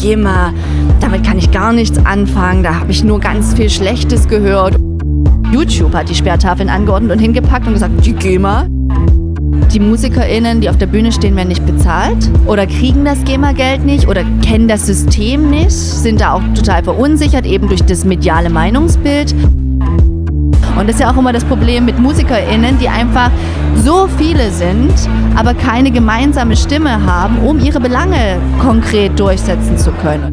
GEMA, damit kann ich gar nichts anfangen, da habe ich nur ganz viel Schlechtes gehört. YouTube hat die Sperrtafeln angeordnet und hingepackt und gesagt, die GEMA. Die MusikerInnen, die auf der Bühne stehen, werden nicht bezahlt oder kriegen das GEMA-Geld nicht oder kennen das System nicht, sind da auch total verunsichert, eben durch das mediale Meinungsbild. Und das ist ja auch immer das Problem mit MusikerInnen, die einfach so viele sind, aber keine gemeinsame Stimme haben, um ihre Belange konkret durchsetzen zu können.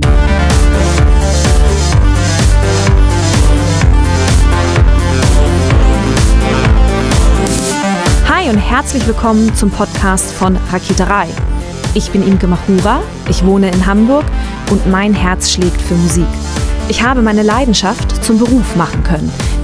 Hi und herzlich willkommen zum Podcast von Raketerei. Ich bin Imke Machura, ich wohne in Hamburg und mein Herz schlägt für Musik. Ich habe meine Leidenschaft zum Beruf machen können.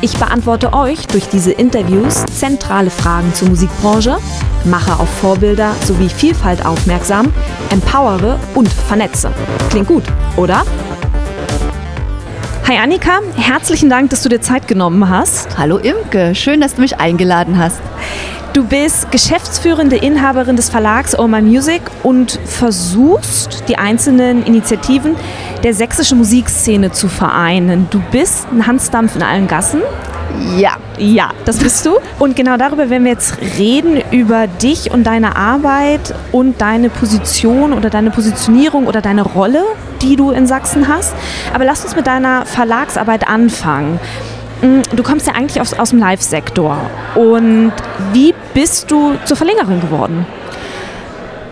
Ich beantworte euch durch diese Interviews zentrale Fragen zur Musikbranche, mache auf Vorbilder sowie Vielfalt aufmerksam, empowere und vernetze. Klingt gut, oder? Hi Annika, herzlichen Dank, dass du dir Zeit genommen hast. Hallo Imke, schön, dass du mich eingeladen hast. Du bist geschäftsführende Inhaberin des Verlags Oh My Music und versuchst, die einzelnen Initiativen der sächsischen Musikszene zu vereinen. Du bist ein Hansdampf in allen Gassen. Ja. Ja, das bist du. Und genau darüber werden wir jetzt reden, über dich und deine Arbeit und deine Position oder deine Positionierung oder deine Rolle, die du in Sachsen hast. Aber lass uns mit deiner Verlagsarbeit anfangen. Mm, du kommst ja eigentlich aus, aus dem Live-Sektor. Und wie bist du zur Verlängerin geworden?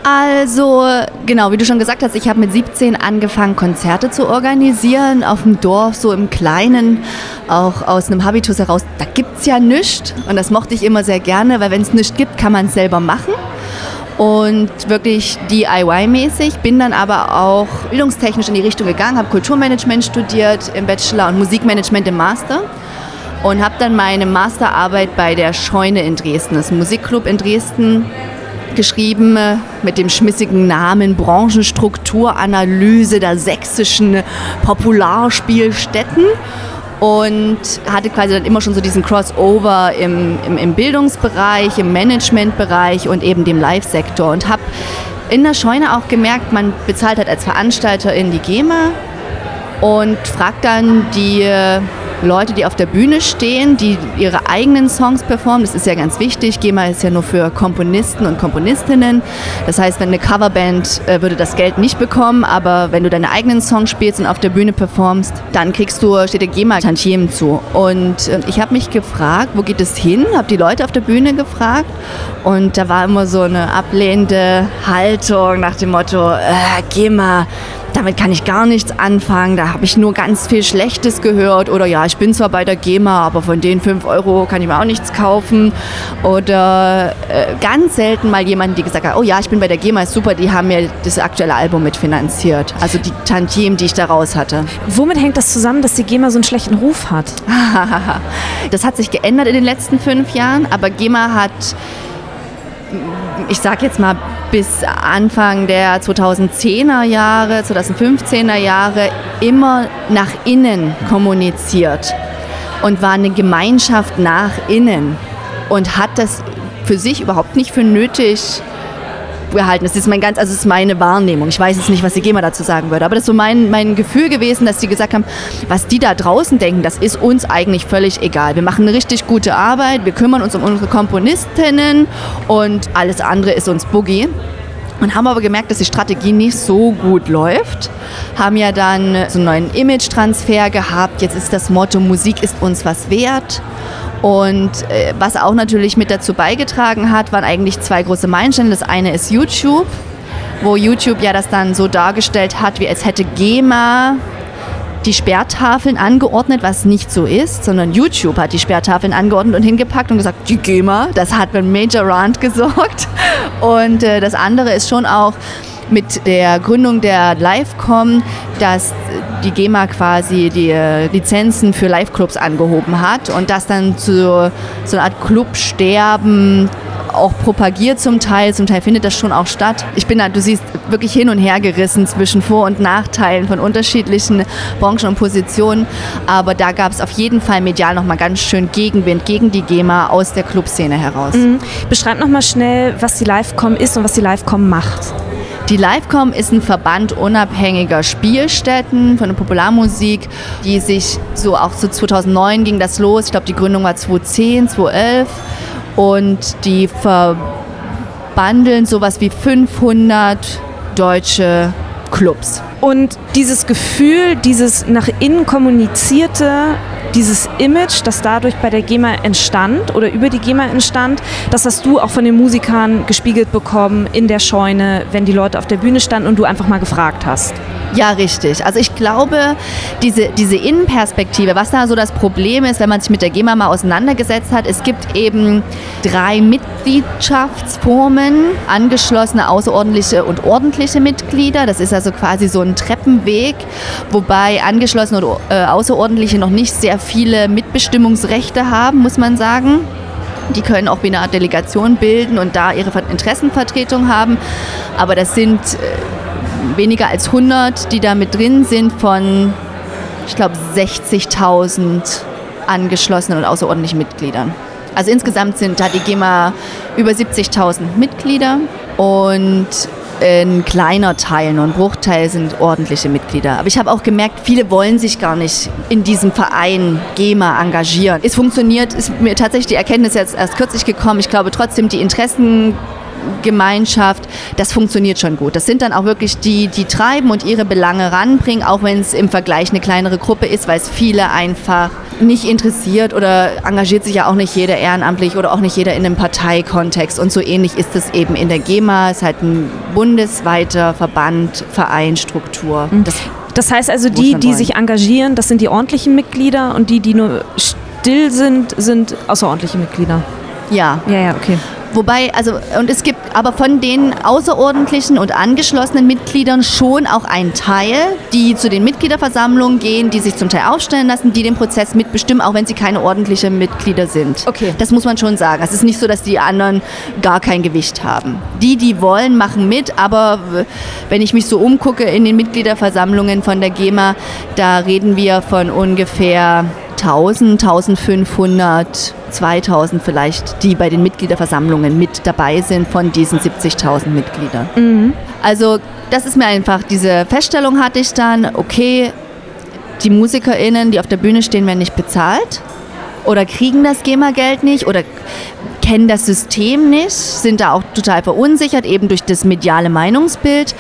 Also, genau, wie du schon gesagt hast, ich habe mit 17 angefangen, Konzerte zu organisieren auf dem Dorf, so im Kleinen, auch aus einem Habitus heraus. Da gibt es ja nichts und das mochte ich immer sehr gerne, weil wenn es nichts gibt, kann man es selber machen und wirklich DIY-mäßig. Bin dann aber auch bildungstechnisch in die Richtung gegangen, habe Kulturmanagement studiert im Bachelor und Musikmanagement im Master und habe dann meine Masterarbeit bei der Scheune in Dresden, das Musikclub in Dresden, geschrieben mit dem schmissigen Namen Branchenstrukturanalyse der sächsischen Popularspielstätten. Und hatte quasi dann immer schon so diesen Crossover im, im, im Bildungsbereich, im Managementbereich und eben dem Live-Sektor. Und habe in der Scheune auch gemerkt, man bezahlt halt als Veranstalter in die GEMA und fragt dann die Leute, die auf der Bühne stehen, die ihre eigenen Songs performen. Das ist ja ganz wichtig. GEMA ist ja nur für Komponisten und Komponistinnen. Das heißt, wenn eine Coverband äh, würde das Geld nicht bekommen, aber wenn du deine eigenen Songs spielst und auf der Bühne performst, dann kriegst du, steht der GEMA Tantiemen zu. Und äh, ich habe mich gefragt, wo geht es hin? Habe die Leute auf der Bühne gefragt und da war immer so eine ablehnende Haltung nach dem Motto, äh, GEMA, damit kann ich gar nichts anfangen, da habe ich nur ganz viel Schlechtes gehört oder ja, ich bin zwar bei der GEMA, aber von den 5 Euro kann ich mir auch nichts kaufen oder äh, ganz selten mal jemand, die gesagt hat, oh ja, ich bin bei der GEMA, ist super, die haben mir das aktuelle Album mitfinanziert, also die Tantiem, die ich daraus hatte. Womit hängt das zusammen, dass die GEMA so einen schlechten Ruf hat? das hat sich geändert in den letzten fünf Jahren, aber GEMA hat ich sage jetzt mal bis Anfang der 2010er Jahre, 2015er Jahre immer nach innen kommuniziert und war eine Gemeinschaft nach innen und hat das für sich überhaupt nicht für nötig gehalten. Das ist mein ganz, also das ist meine Wahrnehmung. Ich weiß jetzt nicht, was die GEMA dazu sagen würde, aber das ist so mein, mein Gefühl gewesen, dass die gesagt haben, was die da draußen denken, das ist uns eigentlich völlig egal. Wir machen eine richtig gute Arbeit, wir kümmern uns um unsere Komponistinnen und alles andere ist uns Boogie. Und haben aber gemerkt, dass die Strategie nicht so gut läuft. Haben ja dann so einen neuen Image-Transfer gehabt. Jetzt ist das Motto, Musik ist uns was wert. Und äh, was auch natürlich mit dazu beigetragen hat, waren eigentlich zwei große Meilensteine. Das eine ist YouTube, wo YouTube ja das dann so dargestellt hat, wie als hätte GEMA die Sperrtafeln angeordnet, was nicht so ist, sondern YouTube hat die Sperrtafeln angeordnet und hingepackt und gesagt, die GEMA, das hat einen Major Rant gesorgt. Und äh, das andere ist schon auch, mit der Gründung der Livecom, dass die GEMA quasi die äh, Lizenzen für Live-Clubs angehoben hat und das dann zu so einer Art Clubsterben auch propagiert zum Teil, zum Teil findet das schon auch statt. Ich bin da, du siehst, wirklich hin und her gerissen zwischen Vor- und Nachteilen von unterschiedlichen Branchen und Positionen, aber da gab es auf jeden Fall medial nochmal ganz schön Gegenwind gegen die GEMA aus der Clubszene heraus. Mhm. Beschreib nochmal schnell, was die Livecom ist und was die Livecom macht. Die Livecom ist ein Verband unabhängiger Spielstätten von der Popularmusik, die sich so auch so 2009 ging das los. Ich glaube, die Gründung war 2010, 2011 und die verbandeln sowas wie 500 deutsche Clubs. Und dieses Gefühl, dieses nach innen kommunizierte, dieses Image, das dadurch bei der GEMA entstand oder über die GEMA entstand, das hast du auch von den Musikern gespiegelt bekommen in der Scheune, wenn die Leute auf der Bühne standen und du einfach mal gefragt hast. Ja, richtig. Also ich glaube, diese, diese Innenperspektive, was da so das Problem ist, wenn man sich mit der GEMA mal auseinandergesetzt hat, es gibt eben drei Mitgliedschaftsformen, angeschlossene, außerordentliche und ordentliche Mitglieder. Das ist also quasi so ein Treppenweg, wobei angeschlossene und äh, außerordentliche noch nicht sehr viele Mitbestimmungsrechte haben, muss man sagen. Die können auch wie eine Art Delegation bilden und da ihre Interessenvertretung haben. Aber das sind äh, weniger als 100, die da mit drin sind von, ich glaube, 60.000 angeschlossenen und außerordentlichen Mitgliedern. Also insgesamt sind, da die GEMA über 70.000 Mitglieder und ein kleiner Teil, nur ein Bruchteil sind ordentliche Mitglieder. Aber ich habe auch gemerkt, viele wollen sich gar nicht in diesem Verein GEMA engagieren. Es funktioniert, ist mir tatsächlich die Erkenntnis jetzt erst kürzlich gekommen. Ich glaube trotzdem, die Interessen Gemeinschaft, das funktioniert schon gut. Das sind dann auch wirklich die, die treiben und ihre Belange ranbringen, auch wenn es im Vergleich eine kleinere Gruppe ist, weil es viele einfach nicht interessiert oder engagiert sich ja auch nicht jeder ehrenamtlich oder auch nicht jeder in einem Parteikontext. Und so ähnlich ist es eben in der GEMA. Es ist halt ein bundesweiter Verband, Verein, Struktur. Mhm. Das, das heißt also, die, die sich engagieren, das sind die ordentlichen Mitglieder und die, die nur still sind, sind außerordentliche Mitglieder. Ja. Ja, ja, okay. Wobei, also, und es gibt aber von den außerordentlichen und angeschlossenen Mitgliedern schon auch einen Teil, die zu den Mitgliederversammlungen gehen, die sich zum Teil aufstellen lassen, die den Prozess mitbestimmen, auch wenn sie keine ordentlichen Mitglieder sind. Okay. Das muss man schon sagen. Es ist nicht so, dass die anderen gar kein Gewicht haben. Die, die wollen, machen mit, aber wenn ich mich so umgucke in den Mitgliederversammlungen von der GEMA, da reden wir von ungefähr 1000, 1500, 2000 vielleicht, die bei den Mitgliederversammlungen mit dabei sind von diesen 70.000 Mitgliedern. Mhm. Also das ist mir einfach, diese Feststellung hatte ich dann, okay, die MusikerInnen, die auf der Bühne stehen, werden nicht bezahlt oder kriegen das GEMA-Geld nicht oder kennen das System nicht, sind da auch total verunsichert, eben durch das mediale Meinungsbild.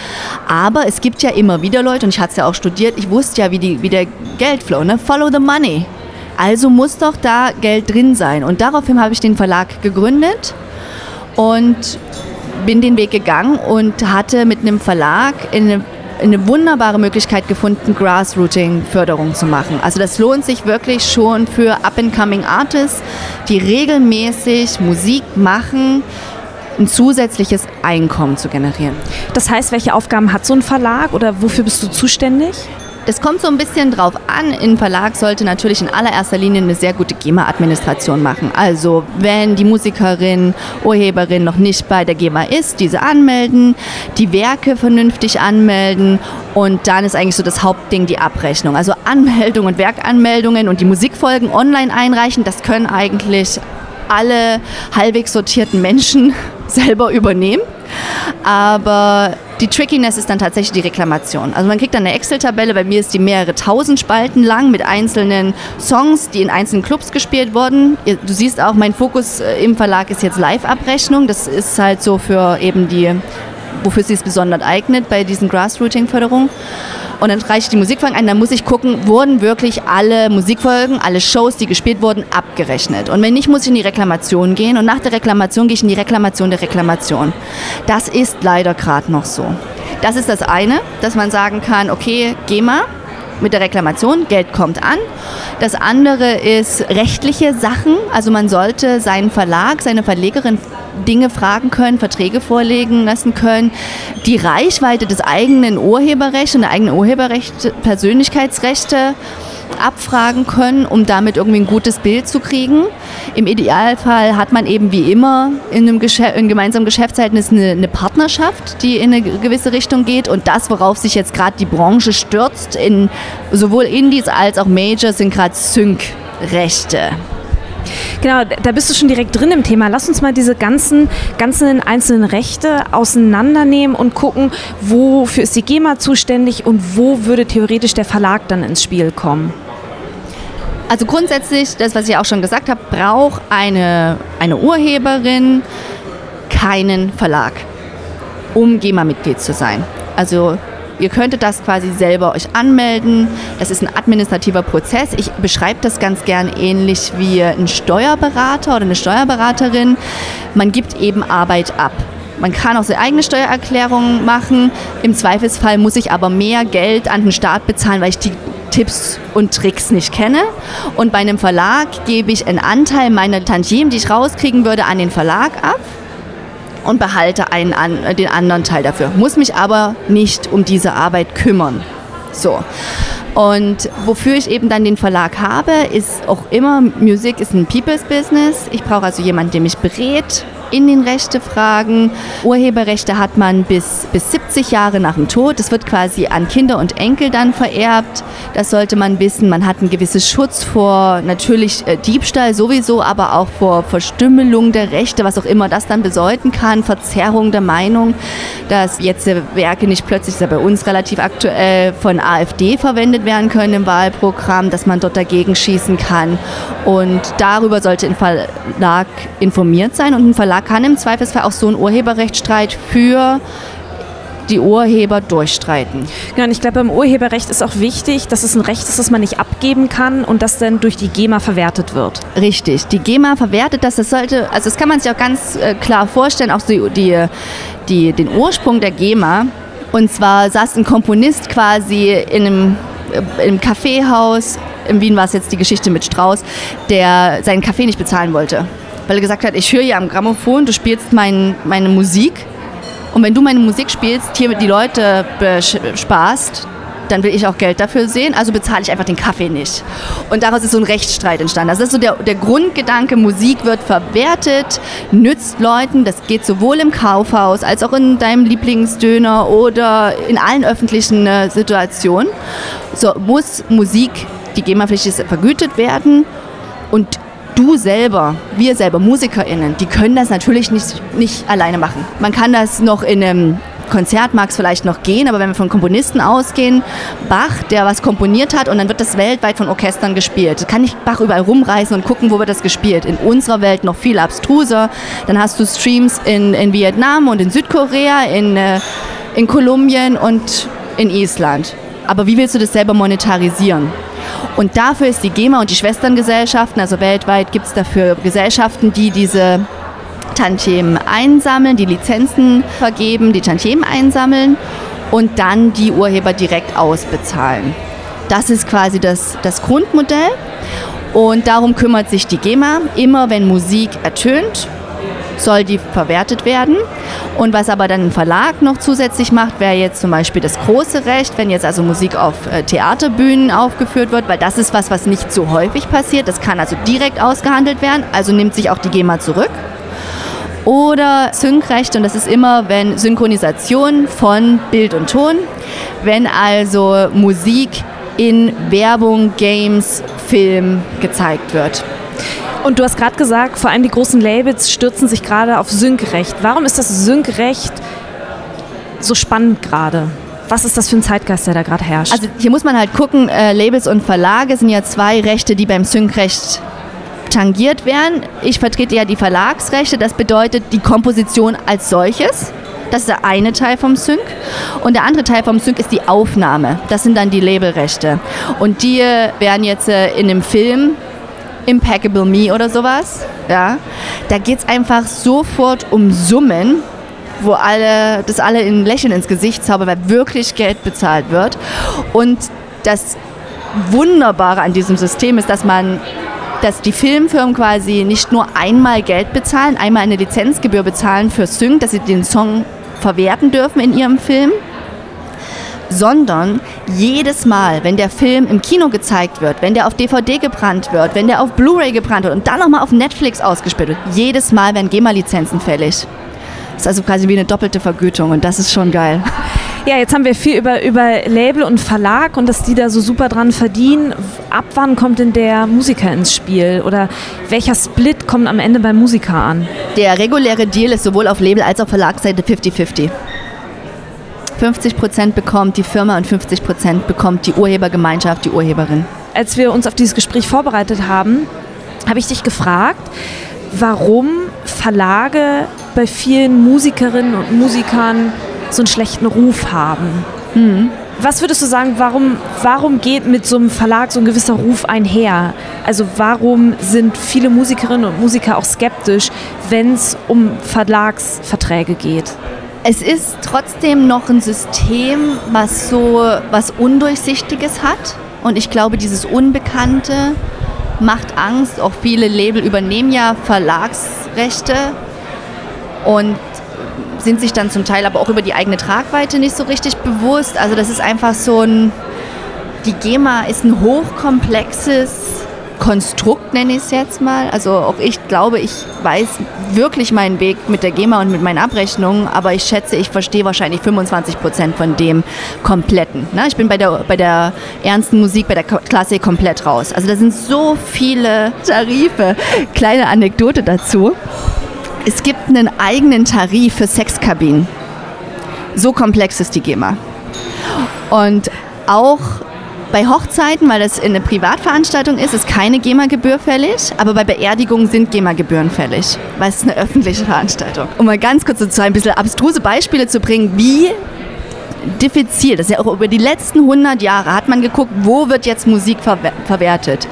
Aber es gibt ja immer wieder Leute, und ich hatte es ja auch studiert, ich wusste ja, wie, die, wie der Geldflow, ne? Follow the money. Also muss doch da Geld drin sein. Und daraufhin habe ich den Verlag gegründet und bin den Weg gegangen und hatte mit einem Verlag eine, eine wunderbare Möglichkeit gefunden, Grassrooting-Förderung zu machen. Also das lohnt sich wirklich schon für Up-and-Coming Artists, die regelmäßig Musik machen, ein zusätzliches Einkommen zu generieren. Das heißt, welche Aufgaben hat so ein Verlag oder wofür bist du zuständig? Das kommt so ein bisschen drauf an. Ein Verlag sollte natürlich in allererster Linie eine sehr gute GEMA-Administration machen. Also wenn die Musikerin, Urheberin noch nicht bei der GEMA ist, diese anmelden, die Werke vernünftig anmelden und dann ist eigentlich so das Hauptding die Abrechnung. Also Anmeldung und Werkanmeldungen und die Musikfolgen online einreichen, das können eigentlich alle halbwegs sortierten Menschen selber übernehmen. Aber die Trickiness ist dann tatsächlich die Reklamation. Also man kriegt dann eine Excel-Tabelle, bei mir ist die mehrere tausend Spalten lang mit einzelnen Songs, die in einzelnen Clubs gespielt wurden. Du siehst auch, mein Fokus äh, im Verlag ist jetzt Live-Abrechnung. Das ist halt so für eben die, wofür sie es besonders eignet bei diesen Grassrooting-Förderungen. Und dann reiche ich die Musikfolgen ein, dann muss ich gucken, wurden wirklich alle Musikfolgen, alle Shows, die gespielt wurden, abgerechnet. Und wenn nicht, muss ich in die Reklamation gehen und nach der Reklamation gehe ich in die Reklamation der Reklamation. Das ist leider gerade noch so. Das ist das eine, dass man sagen kann, okay, GEMA, mit der Reklamation, Geld kommt an. Das andere ist rechtliche Sachen. Also man sollte seinen Verlag, seine Verlegerin Dinge fragen können, Verträge vorlegen lassen können, die Reichweite des eigenen Urheberrechts und der eigenen Urheberrechte, Persönlichkeitsrechte abfragen können, um damit irgendwie ein gutes Bild zu kriegen. Im Idealfall hat man eben wie immer in einem, Geschäft, in gemeinsamen Geschäftsverhältnis eine, eine, Partnerschaft, die in eine gewisse Richtung geht. Und das, worauf sich jetzt gerade die Branche stürzt, in sowohl Indies als auch Majors, sind gerade Sync-Rechte. Genau, da bist du schon direkt drin im Thema. Lass uns mal diese ganzen, ganzen einzelnen Rechte auseinandernehmen und gucken, wofür ist die GEMA zuständig und wo würde theoretisch der Verlag dann ins Spiel kommen. Also grundsätzlich, das, was ich auch schon gesagt habe, braucht eine, eine Urheberin keinen Verlag, um GEMA-Mitglied zu sein. Also Ihr könntet das quasi selber euch anmelden. Das ist ein administrativer Prozess. Ich beschreibe das ganz gern ähnlich wie ein Steuerberater oder eine Steuerberaterin. Man gibt eben Arbeit ab. Man kann auch seine eigene Steuererklärung machen. Im Zweifelsfall muss ich aber mehr Geld an den Staat bezahlen, weil ich die Tipps und Tricks nicht kenne. Und bei einem Verlag gebe ich einen Anteil meiner Tantiemen, die ich rauskriegen würde, an den Verlag ab und behalte einen, an, den anderen Teil dafür. Muss mich aber nicht um diese Arbeit kümmern. So. Und wofür ich eben dann den Verlag habe, ist auch immer, Musik ist ein People's Business. Ich brauche also jemanden, der mich berät, in den Rechtefragen. Urheberrechte hat man bis, bis 70 Jahre nach dem Tod. Das wird quasi an Kinder und Enkel dann vererbt. Das sollte man wissen. Man hat einen gewissen Schutz vor natürlich äh, Diebstahl sowieso, aber auch vor Verstümmelung der Rechte, was auch immer das dann bedeuten kann, Verzerrung der Meinung, dass jetzt Werke nicht plötzlich, ist ja bei uns relativ aktuell, von AfD verwendet werden können im Wahlprogramm, dass man dort dagegen schießen kann. Und darüber sollte ein Verlag informiert sein und ein Verlag Kann im Zweifelsfall auch so einen Urheberrechtsstreit für die Urheber durchstreiten. Ja, und ich glaube, beim Urheberrecht ist auch wichtig, dass es ein Recht ist, das man nicht abgeben kann und das dann durch die GEMA verwertet wird. Richtig, die GEMA verwertet das. Das sollte, also das kann man sich auch ganz äh, klar vorstellen, auch die, die, die, den Ursprung der GEMA. Und zwar saß ein Komponist quasi in einem, äh, im Kaffeehaus, in Wien war es jetzt die Geschichte mit Strauß, der seinen Kaffee nicht bezahlen wollte weil er gesagt hat, ich höre hier am Grammophon, du spielst mein, meine Musik und wenn du meine Musik spielst, hier die Leute bespaßt, dann will ich auch Geld dafür sehen, also bezahle ich einfach den Kaffee nicht. Und daraus ist so ein Rechtsstreit entstanden. Das ist so der, der Grundgedanke, Musik wird verwertet, nützt Leuten, das geht sowohl im Kaufhaus als auch in deinem Lieblingsdöner oder in allen öffentlichen äh, Situationen. So muss Musik, die GEMA-Pflicht ist, vergütet werden und du selber, wir selber, MusikerInnen, die können das natürlich nicht, nicht alleine machen. Man kann das noch in einem Konzert mag es vielleicht noch gehen, aber wenn wir von Komponisten ausgehen, Bach, der was komponiert hat und dann wird das weltweit von Orchestern gespielt. Kann ich Bach überall rumreißen und gucken, wo wird das gespielt. In unserer Welt noch viel abstruser. Dann hast du Streams in, in Vietnam und in Südkorea, in, äh, in Kolumbien und in Island. Aber wie willst du das selber monetarisieren? Und dafür ist die GEMA und die Schwesterngesellschaften, also weltweit gibt es dafür Gesellschaften, die diese Tantiemen einsammeln, die Lizenzen vergeben, die Tantiemen einsammeln und dann die Urheber direkt ausbezahlen. Das ist quasi das, das Grundmodell und darum kümmert sich die GEMA. Immer wenn Musik ertönt, soll die verwertet werden. Und was aber dann ein Verlag noch zusätzlich macht, wäre jetzt zum Beispiel das große Recht, wenn jetzt also Musik auf äh, Theaterbühnen aufgeführt wird, weil das ist was, was nicht so häufig passiert. Das kann also direkt ausgehandelt werden, also nimmt sich auch die GEMA zurück. Oder Syncrecht, und das ist immer, wenn Synchronisation von Bild und Ton, wenn also Musik in Werbung, Games, Film gezeigt wird. Und du hast gerade gesagt, vor allem die großen Labels stürzen sich gerade auf Syncrecht. Warum ist das Syncrecht so spannend gerade? Was ist das für ein Zeitgeist, der da gerade herrscht? Also hier muss man halt gucken, äh, Labels und Verlage sind ja zwei Rechte, die beim Syncrecht tangiert werden. Ich vertrete ja die Verlagsrechte, das bedeutet die Komposition als solches. Das ist der eine Teil vom Sync. Und der andere Teil vom Sync ist die Aufnahme. Das sind dann die Labelrechte. Und die werden jetzt äh, in dem Film Impeccable Me oder sowas. Ja, da geht es einfach sofort um Summen, wo alle, das alle ein Lächeln ins Gesicht zaubern, weil wirklich Geld bezahlt wird. Und das Wunderbare an diesem System ist, dass man dass die Filmfirmen quasi nicht nur einmal Geld bezahlen, einmal eine Lizenzgebühr bezahlen für Sync, dass sie den Song verwerten dürfen in ihrem Film, sondern jedes Mal, wenn der Film im Kino gezeigt wird, wenn der auf DVD gebrannt wird, wenn der auf Blu-ray gebrannt wird und dann nochmal auf Netflix ausgespielt wird, jedes Mal werden GEMA-Lizenzen fällig. Das ist also quasi wie eine doppelte Vergütung und das ist schon geil. Ja, jetzt haben wir viel über, über Label und Verlag und dass die da so super dran verdienen. Ab wann kommt denn der Musiker ins Spiel? Oder welcher Split kommt am Ende beim Musiker an? Der reguläre Deal ist sowohl auf Label- als auch Verlagsseite 50-50. 50 Prozent bekommt die Firma und 50 Prozent bekommt die Urhebergemeinschaft, die Urheberin. Als wir uns auf dieses Gespräch vorbereitet haben, habe ich dich gefragt, warum Verlage bei vielen Musikerinnen und Musikern so einen schlechten Ruf haben. Mhm. Was würdest du sagen, warum, warum geht mit so einem Verlag so ein gewisser Ruf einher? Also warum sind viele Musikerinnen und Musiker auch skeptisch, wenn es um Verlagsverträge geht? Es ist trotzdem noch ein System, was so was Undurchsichtiges hat. Und ich glaube, dieses Unbekannte macht Angst. Auch viele Label übernehmen ja Verlagsrechte und sind sich dann zum Teil aber auch über die eigene Tragweite nicht so richtig bewusst. Also das ist einfach so ein, die GEMA ist ein hochkomplexes Konstrukt, nenne ich es jetzt mal. Also auch ich glaube, ich weiß wirklich meinen Weg mit der GEMA und mit meinen Abrechnungen, aber ich schätze, ich verstehe wahrscheinlich 25 Prozent von dem Kompletten. Ne? Ich bin bei der, bei der ernsten Musik, bei der Klassik komplett raus. Also da sind so viele Tarife. Kleine Anekdote dazu. Es gibt einen eigenen Tarif für Sexkabinen. So komplex ist die GEMA. Und auch bei Hochzeiten, weil das eine Privatveranstaltung ist, ist keine GEMA-Gebühr fällig, aber bei Beerdigungen sind GEMA-Gebühren fällig, weil es eine öffentliche Veranstaltung. Um mal ganz kurz so ein bisschen abstruse Beispiele zu bringen, wie diffizil, das ist ja auch über die letzten 100 Jahre, hat man geguckt, wo wird jetzt Musik verwer verwertet.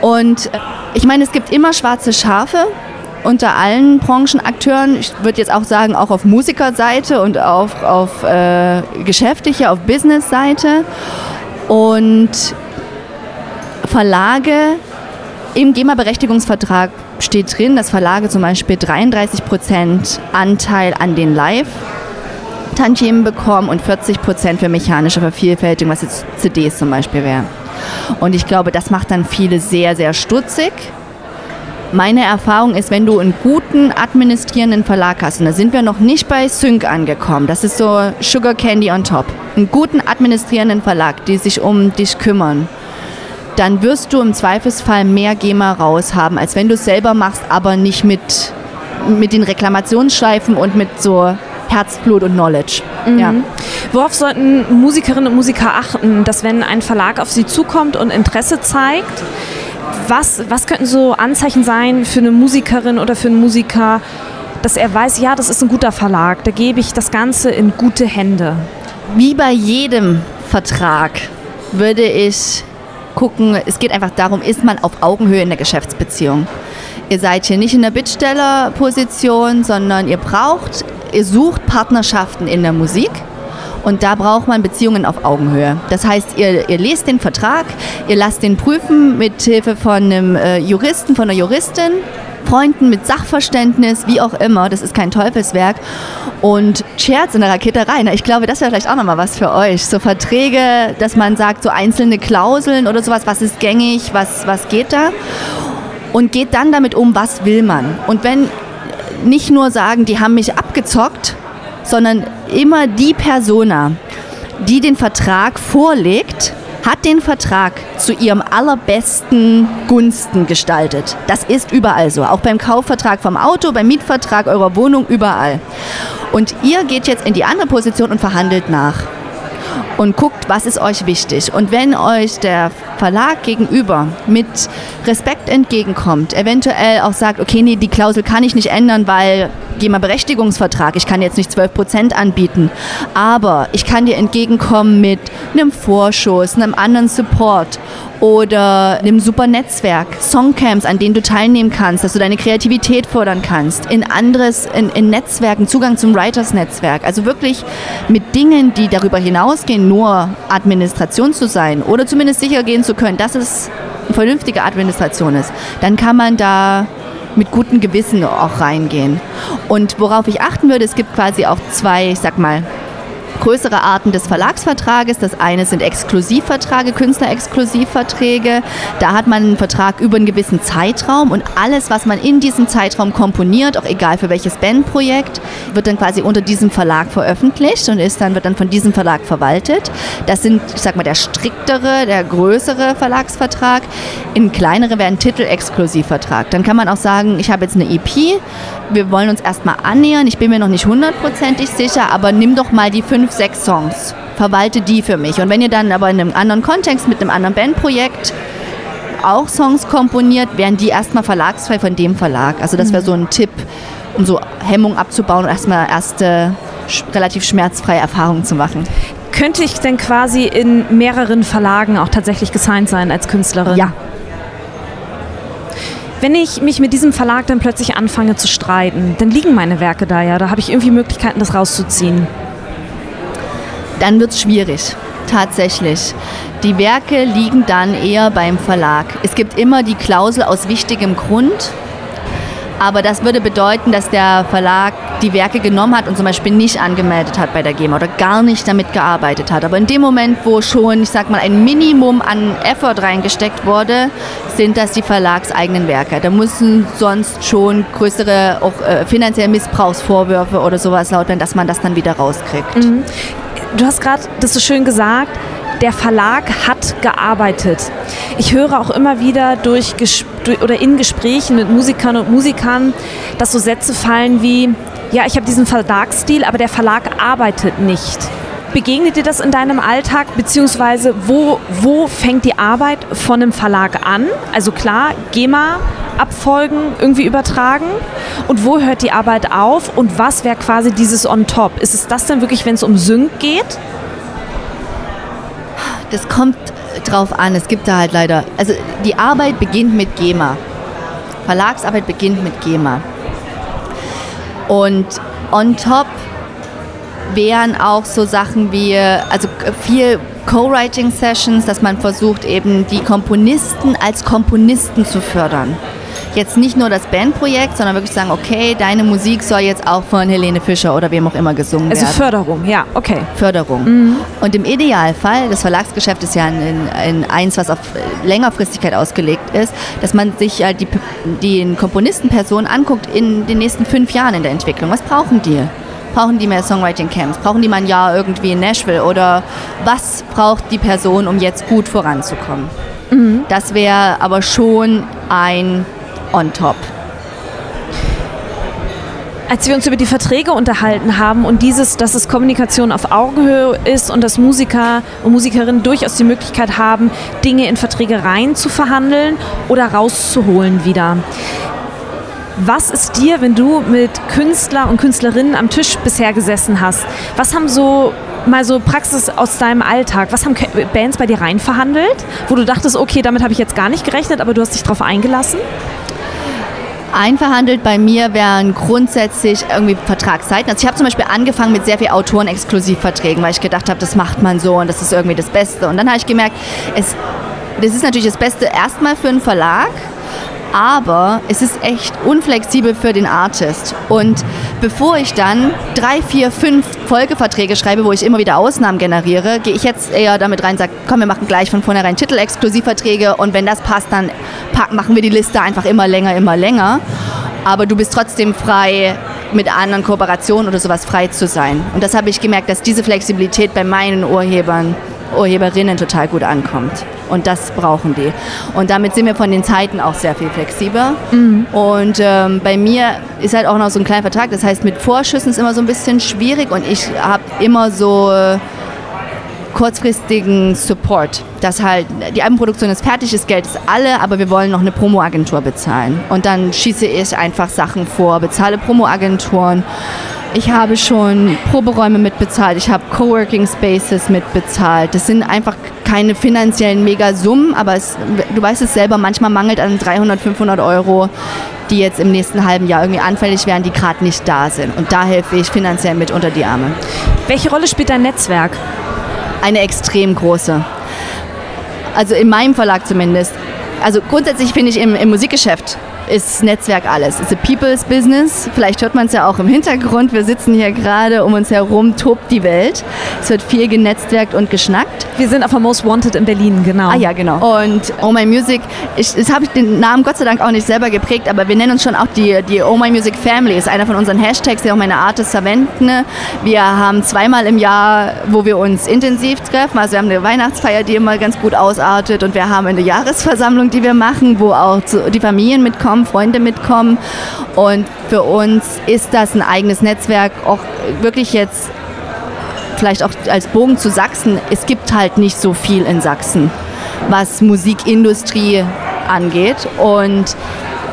Und ich meine, es gibt immer schwarze Schafe, unter allen Branchenakteuren. Ich würde jetzt auch sagen, auch auf Musikerseite und auf, auf äh, geschäftlicher, auf Businessseite. Und Verlage im GEMA-Berechtigungsvertrag steht drin, dass Verlage zum Beispiel 33 Prozent Anteil an den Live Tantiemen bekommen und 40 Prozent für mechanische Vervielfältigung, was jetzt CDs zum Beispiel wäre. Und ich glaube, das macht dann viele sehr, sehr stutzig. Meine Erfahrung ist, wenn du einen guten administrierenden Verlag hast, und da sind wir noch nicht bei Sync angekommen, das ist so Sugar Candy on top, einen guten administrierenden Verlag, die sich um dich kümmern, dann wirst du im Zweifelsfall mehr GEMA raus haben, als wenn du es selber machst, aber nicht mit, mit den Reklamationsschleifen und mit so Herzblut und Knowledge. Mhm. Ja. Worauf sollten Musikerinnen und Musiker achten, dass wenn ein Verlag auf sie zukommt und Interesse zeigt, was, was könnten so Anzeichen sein für eine Musikerin oder für einen Musiker, dass er weiß, ja, das ist ein guter Verlag, da gebe ich das Ganze in gute Hände? Wie bei jedem Vertrag würde ich gucken, es geht einfach darum, ist man auf Augenhöhe in der Geschäftsbeziehung. Ihr seid hier nicht in der Bittstellerposition, sondern ihr braucht, ihr sucht Partnerschaften in der Musik und da braucht man Beziehungen auf Augenhöhe. Das heißt, ihr, ihr lest den Vertrag, ihr lasst den prüfen mit Hilfe von einem äh, Juristen, von einer Juristin, Freunden mit Sachverständnis, wie auch immer. Das ist kein Teufelswerk. Und Scherz in der Raketerei, na, ich glaube, das wäre vielleicht auch nochmal was für euch. So Verträge, dass man sagt, so einzelne Klauseln oder sowas, was ist gängig, was, was geht da? Und geht dann damit um, was will man. Und wenn nicht nur sagen, die haben mich abgezockt, sondern immer die Persona, die den Vertrag vorlegt, hat den Vertrag zu ihrem allerbesten Gunsten gestaltet. Das ist überall so, auch beim Kaufvertrag vom Auto, beim Mietvertrag eurer Wohnung, überall. Und ihr geht jetzt in die andere Position und verhandelt nach und guckt, was ist euch wichtig. Und wenn euch der Verlag gegenüber mit Respekt entgegenkommt, eventuell auch sagt, okay, nee, die Klausel kann ich nicht ändern, weil GEMA-Berechtigungsvertrag. Ich kann jetzt nicht 12 Prozent anbieten, aber ich kann dir entgegenkommen mit einem Vorschuss, einem anderen Support oder einem super Netzwerk, Songcamps, an denen du teilnehmen kannst, dass du deine Kreativität fördern kannst, in anderes, in, in Netzwerken, Zugang zum Writers-Netzwerk. Also wirklich mit Dingen, die darüber hinausgehen, nur Administration zu sein oder zumindest sicher gehen zu können, dass es eine vernünftige Administration ist. Dann kann man da mit gutem Gewissen auch reingehen. Und worauf ich achten würde, es gibt quasi auch zwei, ich sag mal, größere Arten des Verlagsvertrages. Das eine sind Exklusivverträge, Künstlerexklusivverträge. Da hat man einen Vertrag über einen gewissen Zeitraum und alles, was man in diesem Zeitraum komponiert, auch egal für welches Bandprojekt, wird dann quasi unter diesem Verlag veröffentlicht und ist dann, wird dann von diesem Verlag verwaltet. Das sind, ich sag mal, der striktere, der größere Verlagsvertrag. In kleinere wäre ein Titelexklusivvertrag. Dann kann man auch sagen, ich habe jetzt eine EP, wir wollen uns erstmal annähern, ich bin mir noch nicht hundertprozentig sicher, aber nimm doch mal die fünf, sechs Songs, verwalte die für mich. Und wenn ihr dann aber in einem anderen Kontext mit einem anderen Bandprojekt auch Songs komponiert, werden die erstmal verlagsfrei von dem Verlag. Also das wäre so ein Tipp, um so Hemmung abzubauen und erstmal erste relativ schmerzfreie Erfahrungen zu machen. Könnte ich denn quasi in mehreren Verlagen auch tatsächlich gesigned sein als Künstlerin? Ja, wenn ich mich mit diesem Verlag dann plötzlich anfange zu streiten, dann liegen meine Werke da ja. Da habe ich irgendwie Möglichkeiten, das rauszuziehen. Dann wird es schwierig. Tatsächlich. Die Werke liegen dann eher beim Verlag. Es gibt immer die Klausel aus wichtigem Grund. Aber das würde bedeuten, dass der Verlag die Werke genommen hat und zum Beispiel nicht angemeldet hat bei der GEMA oder gar nicht damit gearbeitet hat. Aber in dem Moment, wo schon, ich sag mal, ein Minimum an Effort reingesteckt wurde, sind das die verlagseigenen Werke. Da müssen sonst schon größere auch äh, finanzielle Missbrauchsvorwürfe oder sowas laut werden, dass man das dann wieder rauskriegt. Mhm. Du hast gerade das so schön gesagt, der Verlag hat gearbeitet. Ich höre auch immer wieder durch oder in Gesprächen mit Musikern und Musikern, dass so Sätze fallen wie, ja, ich habe diesen Verlagsstil, aber der Verlag arbeitet nicht. Begegnet dir das in deinem Alltag, beziehungsweise wo, wo fängt die Arbeit von einem Verlag an? Also klar, GEMA, Abfolgen irgendwie übertragen und wo hört die Arbeit auf und was wäre quasi dieses on top? Ist es das denn wirklich, wenn es um Sync geht? Das kommt drauf an. Es gibt da halt leider, also die Arbeit beginnt mit GEMA. Verlagsarbeit beginnt mit GEMA. Und on top wären auch so Sachen wie, also viel Co-Writing-Sessions, dass man versucht, eben die Komponisten als Komponisten zu fördern. Jetzt nicht nur das Bandprojekt, sondern wirklich sagen, okay, deine Musik soll jetzt auch von Helene Fischer oder wem auch immer gesungen also werden. Also Förderung, ja, okay. Förderung. Mhm. Und im Idealfall, das Verlagsgeschäft ist ja ein, ein, eins, was auf Längerfristigkeit ausgelegt ist, dass man sich halt die, die Komponistenpersonen anguckt in den nächsten fünf Jahren in der Entwicklung. Was brauchen die? Brauchen die mehr Songwriting-Camps? Brauchen die mal ein Jahr irgendwie in Nashville? Oder was braucht die Person, um jetzt gut voranzukommen? Mhm. Das wäre aber schon ein on top. Als wir uns über die Verträge unterhalten haben und dieses, dass es Kommunikation auf Augenhöhe ist und dass Musiker und Musikerinnen durchaus die Möglichkeit haben, Dinge in Verträge rein zu verhandeln oder rauszuholen wieder. Was ist dir, wenn du mit Künstler und Künstlerinnen am Tisch bisher gesessen hast, was haben so mal so Praxis aus deinem Alltag, was haben Bands bei dir rein verhandelt, wo du dachtest, okay, damit habe ich jetzt gar nicht gerechnet, aber du hast dich darauf eingelassen? Einverhandelt bei mir wären grundsätzlich irgendwie Vertragszeiten. Also ich habe zum Beispiel angefangen mit sehr vielen Autoren-Exklusivverträgen, weil ich gedacht habe, das macht man so und das ist irgendwie das Beste. Und dann habe ich gemerkt, es, das ist natürlich das Beste erstmal für einen Verlag, aber es ist echt unflexibel für den Artist. Und bevor ich dann drei, vier, fünf Folgeverträge schreibe, wo ich immer wieder Ausnahmen generiere, gehe ich jetzt eher damit rein und sage, komm, wir machen gleich von vornherein Titel-Exklusivverträge und wenn das passt, dann machen wir die Liste einfach immer länger, immer länger. Aber du bist trotzdem frei, mit anderen Kooperationen oder sowas frei zu sein. Und das habe ich gemerkt, dass diese Flexibilität bei meinen Urhebern Urheberinnen total gut ankommt. Und das brauchen die. Und damit sind wir von den Zeiten auch sehr viel flexibler. Mhm. Und ähm, bei mir ist halt auch noch so ein kleiner Vertrag. Das heißt, mit Vorschüssen ist immer so ein bisschen schwierig. Und ich habe immer so kurzfristigen Support. Dass halt die Albenproduktion ist fertig, das Geld ist alle, aber wir wollen noch eine Promoagentur bezahlen. Und dann schieße ich einfach Sachen vor, bezahle Promoagenturen. Ich habe schon Proberäume mitbezahlt, ich habe Coworking Spaces mitbezahlt. Das sind einfach keine finanziellen Megasummen, aber es, du weißt es selber, manchmal mangelt an 300, 500 Euro, die jetzt im nächsten halben Jahr irgendwie anfällig wären, die gerade nicht da sind. Und da helfe ich finanziell mit unter die Arme. Welche Rolle spielt dein Netzwerk? Eine extrem große. Also in meinem Verlag zumindest. Also grundsätzlich finde ich im, im Musikgeschäft ist Netzwerk alles. It's a people's business. Vielleicht hört man es ja auch im Hintergrund. Wir sitzen hier gerade um uns herum, tobt die Welt. Es wird viel genetzwerkt und geschnackt. Wir sind auf der Most Wanted in Berlin, genau. Ah ja, genau. Und Oh My Music, ich, das habe ich den Namen Gott sei Dank auch nicht selber geprägt, aber wir nennen uns schon auch die, die Oh My Music Family. Ist einer von unseren Hashtags, die auch meine Artists verwenden. Wir haben zweimal im Jahr, wo wir uns intensiv treffen. Also wir haben eine Weihnachtsfeier, die immer ganz gut ausartet und wir haben eine Jahresversammlung, die wir machen, wo auch die Familien mitkommen mitkommen, Freunde mitkommen. Und für uns ist das ein eigenes Netzwerk, auch wirklich jetzt vielleicht auch als Bogen zu Sachsen. Es gibt halt nicht so viel in Sachsen, was Musikindustrie angeht. Und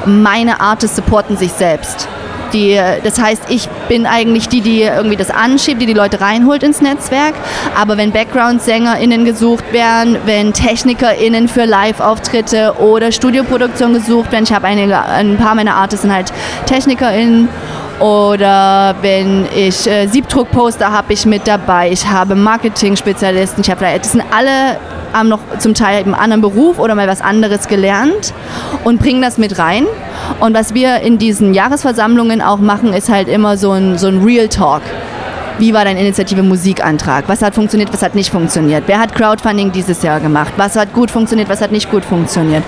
meine Artists supporten sich selbst. Die, das heißt, ich bin eigentlich die, die irgendwie das anschiebt, die die Leute reinholt ins Netzwerk. Aber wenn Background-SängerInnen gesucht werden, wenn TechnikerInnen für Live-Auftritte oder Studioproduktion gesucht werden, ich habe ein paar meiner Artists sind halt TechnikerInnen oder wenn ich äh, Siebdruckposter habe ich mit dabei, ich habe Marketing-Spezialisten, ich habe das sind alle haben noch zum Teil einen anderen Beruf oder mal was anderes gelernt und bringen das mit rein. Und was wir in diesen Jahresversammlungen auch machen, ist halt immer so ein, so ein Real Talk. Wie war dein Initiative Musikantrag? Was hat funktioniert, was hat nicht funktioniert? Wer hat Crowdfunding dieses Jahr gemacht? Was hat gut funktioniert, was hat nicht gut funktioniert?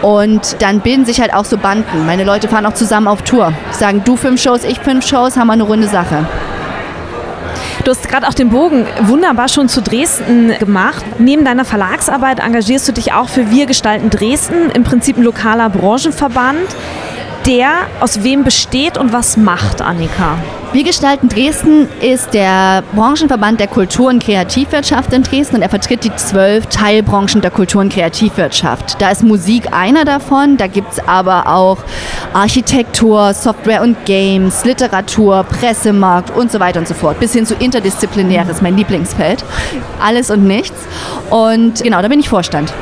Und dann bilden sich halt auch so Banden. Meine Leute fahren auch zusammen auf Tour. Sagen, du fünf Shows, ich fünf Shows, haben wir eine runde Sache. Du hast gerade auch den Bogen wunderbar schon zu Dresden gemacht. Neben deiner Verlagsarbeit engagierst du dich auch für Wir gestalten Dresden, im Prinzip ein lokaler Branchenverband der aus wem besteht und was macht, Annika? Wir gestalten Dresden ist der Branchenverband der Kultur- und Kreativwirtschaft in Dresden und er vertritt die zwölf Teilbranchen der Kultur- und Kreativwirtschaft. Da ist Musik einer davon, da gibt es aber auch Architektur, Software und Games, Literatur, Pressemarkt und so weiter und so fort. Bis hin zu interdisziplinäres, mein Lieblingsfeld. Alles und nichts. Und genau, da bin ich Vorstand.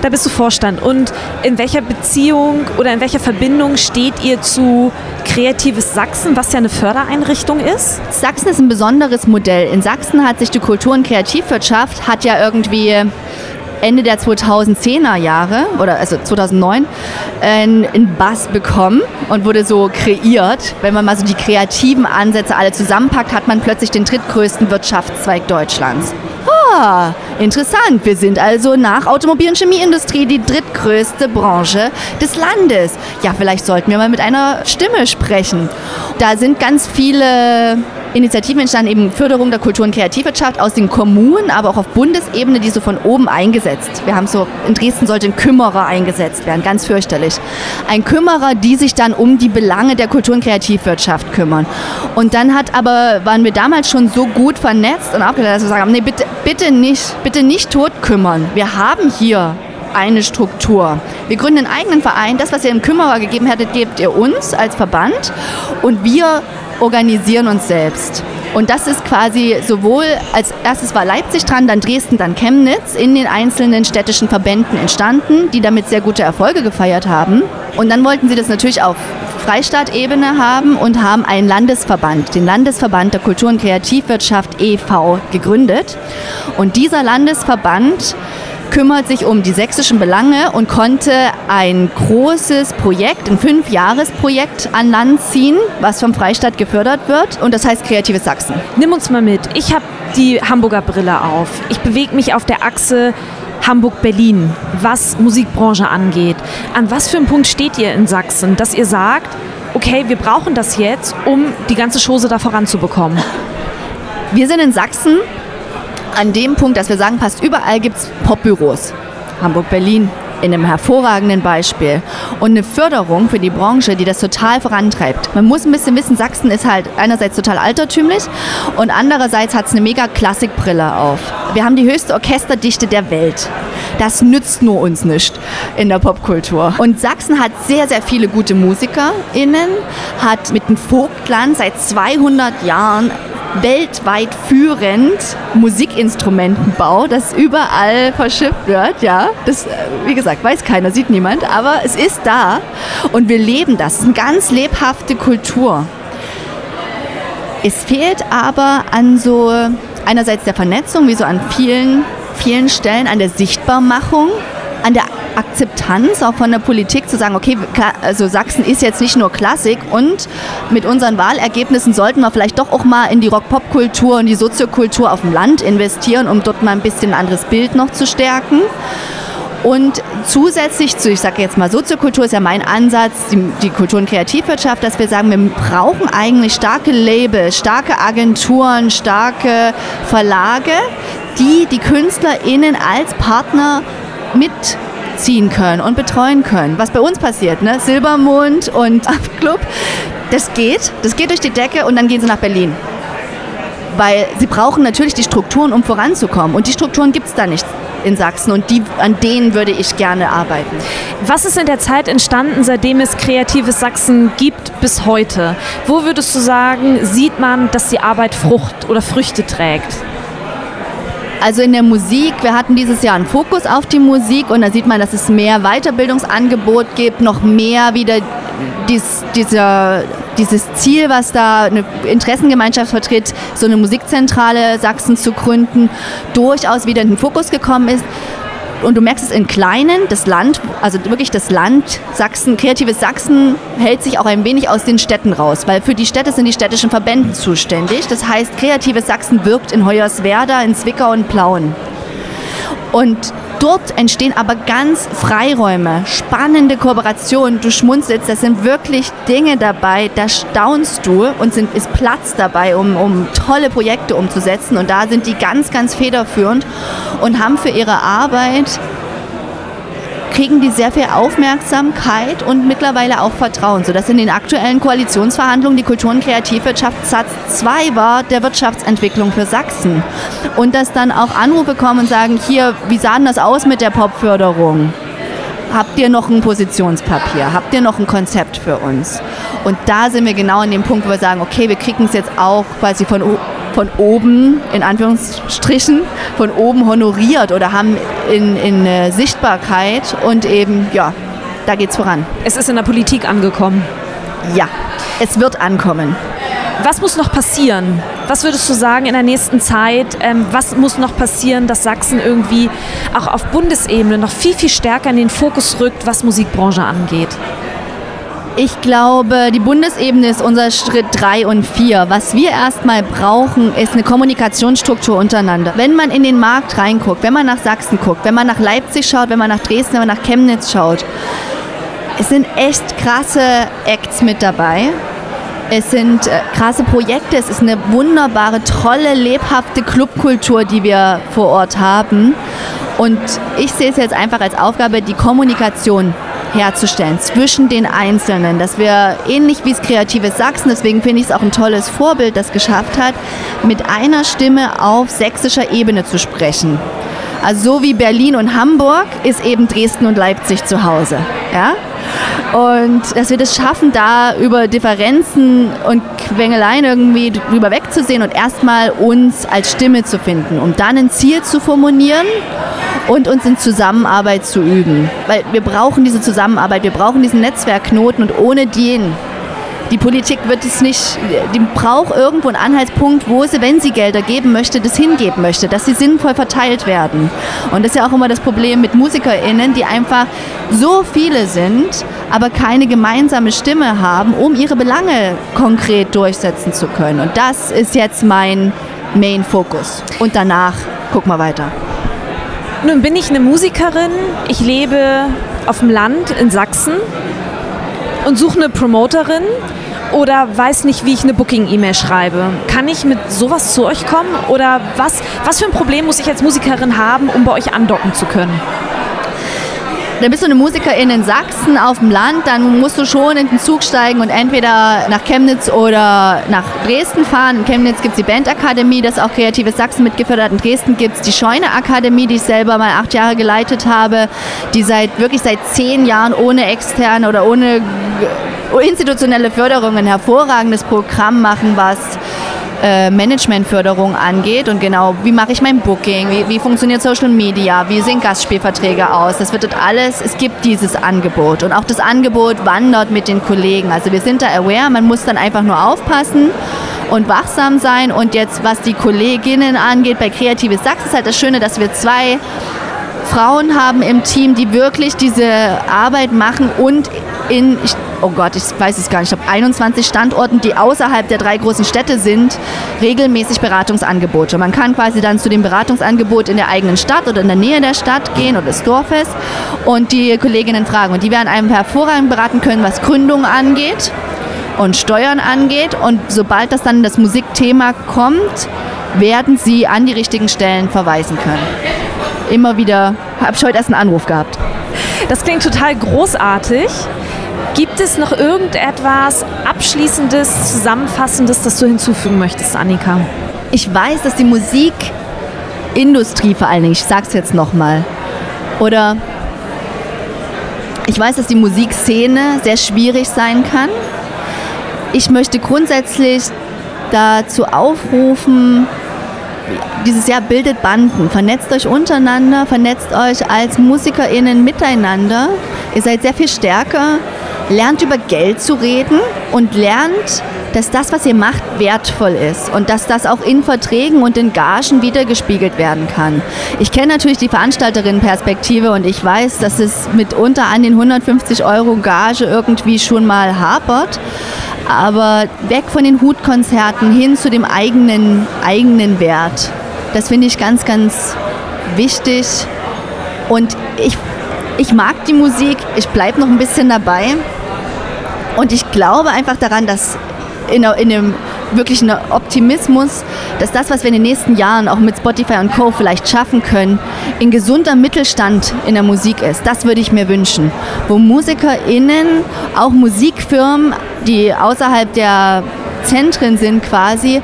Da bist du Vorstand. Und in welcher Beziehung oder in welcher Verbindung steht ihr zu Kreatives Sachsen, was ja eine Fördereinrichtung ist? Sachsen ist ein besonderes Modell. In Sachsen hat sich die Kultur- und Kreativwirtschaft hat ja irgendwie Ende der 2010er Jahre oder also 2009 einen Bass bekommen und wurde so kreiert. Wenn man mal so die kreativen Ansätze alle zusammenpackt, hat man plötzlich den drittgrößten Wirtschaftszweig Deutschlands. Ah, interessant. Wir sind also nach Automobil- und Chemieindustrie die drittgrößte Branche des Landes. Ja, vielleicht sollten wir mal mit einer Stimme sprechen. Da sind ganz viele Initiativen entstanden, eben Förderung der Kultur- und Kreativwirtschaft aus den Kommunen, aber auch auf Bundesebene, die so von oben eingesetzt. Wir haben so, in Dresden sollte ein Kümmerer eingesetzt werden, ganz fürchterlich. Ein Kümmerer, die sich dann um die Belange der Kultur- und Kreativwirtschaft kümmern. Und dann hat aber, waren wir damals schon so gut vernetzt und abgeleitet, dass wir sagen, nee, bitte, bitte nicht, bitte nicht tot kümmern. Wir haben hier eine Struktur. Wir gründen einen eigenen Verein. Das, was ihr im Kümmerer gegeben hättet, gebt ihr uns als Verband. Und wir organisieren uns selbst. Und das ist quasi sowohl, als erstes war Leipzig dran, dann Dresden, dann Chemnitz in den einzelnen städtischen Verbänden entstanden, die damit sehr gute Erfolge gefeiert haben. Und dann wollten sie das natürlich auf Freistaatebene haben und haben einen Landesverband, den Landesverband der Kultur- und Kreativwirtschaft e.V. gegründet. Und dieser Landesverband kümmert sich um die sächsischen Belange und konnte ein großes Projekt, ein Fünfjahresprojekt an Land ziehen, was vom Freistaat gefördert wird. Und das heißt Kreatives Sachsen. Nimm uns mal mit. Ich habe die Hamburger Brille auf. Ich bewege mich auf der Achse Hamburg-Berlin, was Musikbranche angeht. An was für einem Punkt steht ihr in Sachsen, dass ihr sagt, okay, wir brauchen das jetzt, um die ganze Chose da voranzubekommen? Wir sind in Sachsen an dem Punkt, dass wir sagen, fast überall gibt es Popbüros. Hamburg, Berlin, in einem hervorragenden Beispiel und eine Förderung für die Branche, die das total vorantreibt. Man muss ein bisschen wissen, Sachsen ist halt einerseits total altertümlich und andererseits hat es eine mega Klassikbrille auf. Wir haben die höchste Orchesterdichte der Welt. Das nützt nur uns nicht in der Popkultur. Und Sachsen hat sehr, sehr viele gute MusikerInnen, hat mit dem Vogtland seit 200 Jahren weltweit führend Musikinstrumentenbau, das überall verschifft wird. Ja, das, äh, wie gesagt, weiß keiner, sieht niemand, aber es ist da und wir leben das. Es ist eine ganz lebhafte Kultur. Es fehlt aber an so einerseits der Vernetzung, wie so an vielen, vielen Stellen, an der Sichtbarmachung, an der Akzeptanz auch von der Politik zu sagen, okay, also Sachsen ist jetzt nicht nur Klassik und mit unseren Wahlergebnissen sollten wir vielleicht doch auch mal in die Rock-Pop-Kultur und die Soziokultur auf dem Land investieren, um dort mal ein bisschen ein anderes Bild noch zu stärken. Und zusätzlich zu, ich sage jetzt mal, Soziokultur ist ja mein Ansatz, die, die, Kultur- und Kreativwirtschaft, dass wir sagen, wir brauchen eigentlich starke Labels, starke Agenturen, starke Verlage, die die KünstlerInnen als Partner mit ziehen können und betreuen können. Was bei uns passiert, ne? Silbermond und Club, das geht, das geht durch die Decke und dann gehen sie nach Berlin. Weil sie brauchen natürlich die Strukturen, um voranzukommen. Und die Strukturen gibt es da nicht in Sachsen und die, an denen würde ich gerne arbeiten. Was ist in der Zeit entstanden, seitdem es kreatives Sachsen gibt bis heute? Wo würdest du sagen, sieht man, dass die Arbeit Frucht oder Früchte trägt? Also in der Musik, wir hatten dieses Jahr einen Fokus auf die Musik und da sieht man, dass es mehr Weiterbildungsangebot gibt, noch mehr wieder dies, dieser, dieses Ziel, was da eine Interessengemeinschaft vertritt, so eine Musikzentrale Sachsen zu gründen, durchaus wieder in den Fokus gekommen ist. Und du merkst es in Kleinen, das Land, also wirklich das Land Sachsen, kreatives Sachsen hält sich auch ein wenig aus den Städten raus, weil für die Städte sind die städtischen Verbände zuständig. Das heißt, kreatives Sachsen wirkt in Hoyerswerda, in Zwickau und Plauen. Und dort entstehen aber ganz Freiräume, spannende Kooperationen. Du schmunzelst, das sind wirklich Dinge dabei, da staunst du und sind, ist Platz dabei, um, um tolle Projekte umzusetzen. Und da sind die ganz, ganz federführend und haben für ihre Arbeit kriegen die sehr viel Aufmerksamkeit und mittlerweile auch Vertrauen, sodass in den aktuellen Koalitionsverhandlungen die Kultur- und Kreativwirtschaft Satz 2 war der Wirtschaftsentwicklung für Sachsen. Und dass dann auch Anrufe kommen und sagen, hier, wie sah denn das aus mit der Popförderung? Habt ihr noch ein Positionspapier? Habt ihr noch ein Konzept für uns? Und da sind wir genau an dem Punkt, wo wir sagen, okay, wir kriegen es jetzt auch quasi von von oben, in Anführungsstrichen, von oben honoriert oder haben in, in äh, Sichtbarkeit und eben, ja, da geht's voran. Es ist in der Politik angekommen. Ja, es wird ankommen. Was muss noch passieren? Was würdest du sagen in der nächsten Zeit? Ähm, was muss noch passieren, dass Sachsen irgendwie auch auf Bundesebene noch viel, viel stärker in den Fokus rückt, was Musikbranche angeht? Ich glaube, die Bundesebene ist unser Schritt 3 und 4. Was wir erstmal brauchen, ist eine Kommunikationsstruktur untereinander. Wenn man in den Markt reinguckt, wenn man nach Sachsen guckt, wenn man nach Leipzig schaut, wenn man nach Dresden, wenn man nach Chemnitz schaut, es sind echt krasse Acts mit dabei. Es sind äh, krasse Projekte, es ist eine wunderbare, tolle, lebhafte Clubkultur, die wir vor Ort haben. Und ich sehe es jetzt einfach als Aufgabe, die Kommunikation herzustellen zwischen den Einzelnen, dass wir ähnlich wie es Kreatives Sachsen, deswegen finde ich es auch ein tolles Vorbild, das geschafft hat, mit einer Stimme auf sächsischer Ebene zu sprechen. Also so wie Berlin und Hamburg ist eben Dresden und Leipzig zu Hause. Ja? Und dass wir das schaffen, da über Differenzen und Quengeleien irgendwie drüber wegzusehen und erstmal uns als Stimme zu finden, um dann ein Ziel zu formulieren und uns in Zusammenarbeit zu üben. Weil wir brauchen diese Zusammenarbeit, wir brauchen diesen Netzwerkknoten und ohne den die Politik wird es nicht, die braucht irgendwo einen Anhaltspunkt, wo sie, wenn sie Gelder geben möchte, das hingeben möchte, dass sie sinnvoll verteilt werden. Und das ist ja auch immer das Problem mit MusikerInnen, die einfach so viele sind, aber keine gemeinsame Stimme haben, um ihre Belange konkret durchsetzen zu können. Und das ist jetzt mein Main-Fokus. Und danach gucken wir weiter. Nun bin ich eine Musikerin. Ich lebe auf dem Land in Sachsen und suche eine Promoterin oder weiß nicht, wie ich eine Booking-E-Mail schreibe. Kann ich mit sowas zu euch kommen? Oder was, was für ein Problem muss ich als Musikerin haben, um bei euch andocken zu können? Dann bist du eine Musikerin in Sachsen auf dem Land, dann musst du schon in den Zug steigen und entweder nach Chemnitz oder nach Dresden fahren. In Chemnitz gibt es die Bandakademie, das auch Kreatives Sachsen mitgefördert. In Dresden gibt es die Scheune-Akademie, die ich selber mal acht Jahre geleitet habe, die seit wirklich seit zehn Jahren ohne externe oder ohne institutionelle Förderung ein hervorragendes Programm machen, was äh, Managementförderung angeht und genau, wie mache ich mein Booking, wie, wie funktioniert Social Media, wie sehen Gastspielverträge aus. Das wird dort alles, es gibt dieses Angebot und auch das Angebot wandert mit den Kollegen. Also wir sind da aware, man muss dann einfach nur aufpassen und wachsam sein und jetzt, was die Kolleginnen angeht, bei Kreatives Sachsen ist halt das Schöne, dass wir zwei Frauen haben im Team, die wirklich diese Arbeit machen und in, ich, oh Gott, ich weiß es gar nicht, ich glaube 21 Standorten, die außerhalb der drei großen Städte sind, regelmäßig Beratungsangebote. Man kann quasi dann zu dem Beratungsangebot in der eigenen Stadt oder in der Nähe der Stadt gehen oder des Dorfes und die Kolleginnen fragen. Und die werden einem hervorragend beraten können, was Gründung angeht und Steuern angeht. Und sobald das dann das Musikthema kommt, werden sie an die richtigen Stellen verweisen können. Immer wieder, habe ich heute erst einen Anruf gehabt. Das klingt total großartig. Gibt es noch irgendetwas Abschließendes, Zusammenfassendes, das du hinzufügen möchtest, Annika? Ich weiß, dass die Musikindustrie vor allen Dingen, ich sag's jetzt nochmal, oder ich weiß, dass die Musikszene sehr schwierig sein kann. Ich möchte grundsätzlich dazu aufrufen, dieses Jahr bildet Banden, vernetzt euch untereinander, vernetzt euch als MusikerInnen miteinander. Ihr seid sehr viel stärker lernt über Geld zu reden und lernt, dass das, was ihr macht, wertvoll ist und dass das auch in Verträgen und in Gagen wiedergespiegelt werden kann. Ich kenne natürlich die Veranstalterinnenperspektive und ich weiß, dass es mitunter an den 150 Euro Gage irgendwie schon mal hapert. Aber weg von den Hutkonzerten hin zu dem eigenen, eigenen Wert. Das finde ich ganz, ganz wichtig. Und ich ich mag die Musik, ich bleibe noch ein bisschen dabei. Und ich glaube einfach daran, dass in, in einem wirklichen Optimismus, dass das, was wir in den nächsten Jahren auch mit Spotify und Co. vielleicht schaffen können, in gesunder Mittelstand in der Musik ist. Das würde ich mir wünschen. Wo MusikerInnen, auch Musikfirmen, die außerhalb der Zentren sind quasi,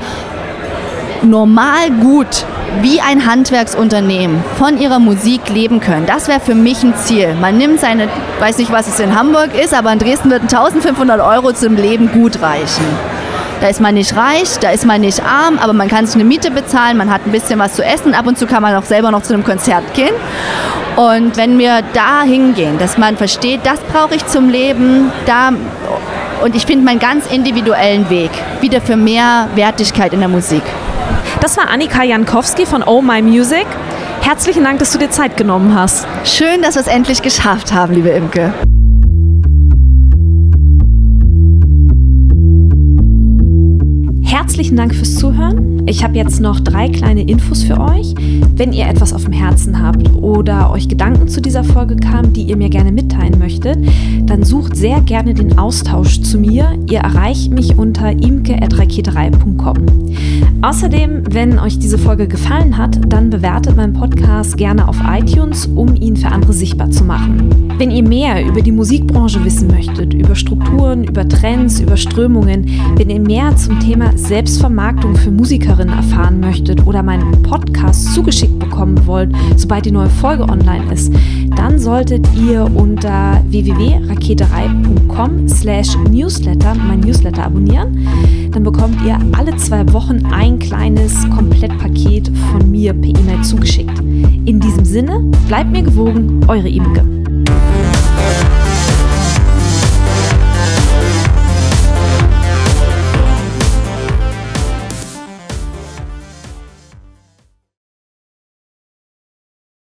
normal gut wie ein Handwerksunternehmen von ihrer Musik leben können. Das wäre für mich ein Ziel. Man nimmt seine, weiß nicht, was es in Hamburg ist, aber in Dresden würden 1500 Euro zum Leben gut reichen. Da ist man nicht reich, da ist man nicht arm, aber man kann sich eine Miete bezahlen, man hat ein bisschen was zu essen, ab und zu kann man auch selber noch zu einem Konzert gehen. Und wenn wir da hingehen, dass man versteht, das brauche ich zum Leben, da und ich finde meinen ganz individuellen Weg wieder für mehr Wertigkeit in der Musik. Das war Annika Jankowski von Oh My Music. Herzlichen Dank, dass du dir Zeit genommen hast. Schön, dass wir es endlich geschafft haben, liebe Imke. Herzlichen Dank fürs Zuhören. Ich habe jetzt noch drei kleine Infos für euch. Wenn ihr etwas auf dem Herzen habt oder euch Gedanken zu dieser Folge kamen, die ihr mir gerne mitteilen möchtet, dann sucht sehr gerne den Austausch zu mir. Ihr erreicht mich unter imke.raketerei.com. Außerdem, wenn euch diese Folge gefallen hat, dann bewertet meinen Podcast gerne auf iTunes, um ihn für andere sichtbar zu machen. Wenn ihr mehr über die Musikbranche wissen möchtet, über Strukturen, über Trends, über Strömungen, wenn ihr mehr zum Thema Selbstvermarktung für Musikerinnen erfahren möchtet oder meinen Podcast zugeschickt bekommen wollt, sobald die neue Folge online ist, dann solltet ihr unter www.raketerei.com slash newsletter mein Newsletter abonnieren. Dann bekommt ihr alle zwei Wochen ein kleines Komplettpaket von mir per E-Mail zugeschickt. In diesem Sinne, bleibt mir gewogen, eure Imke.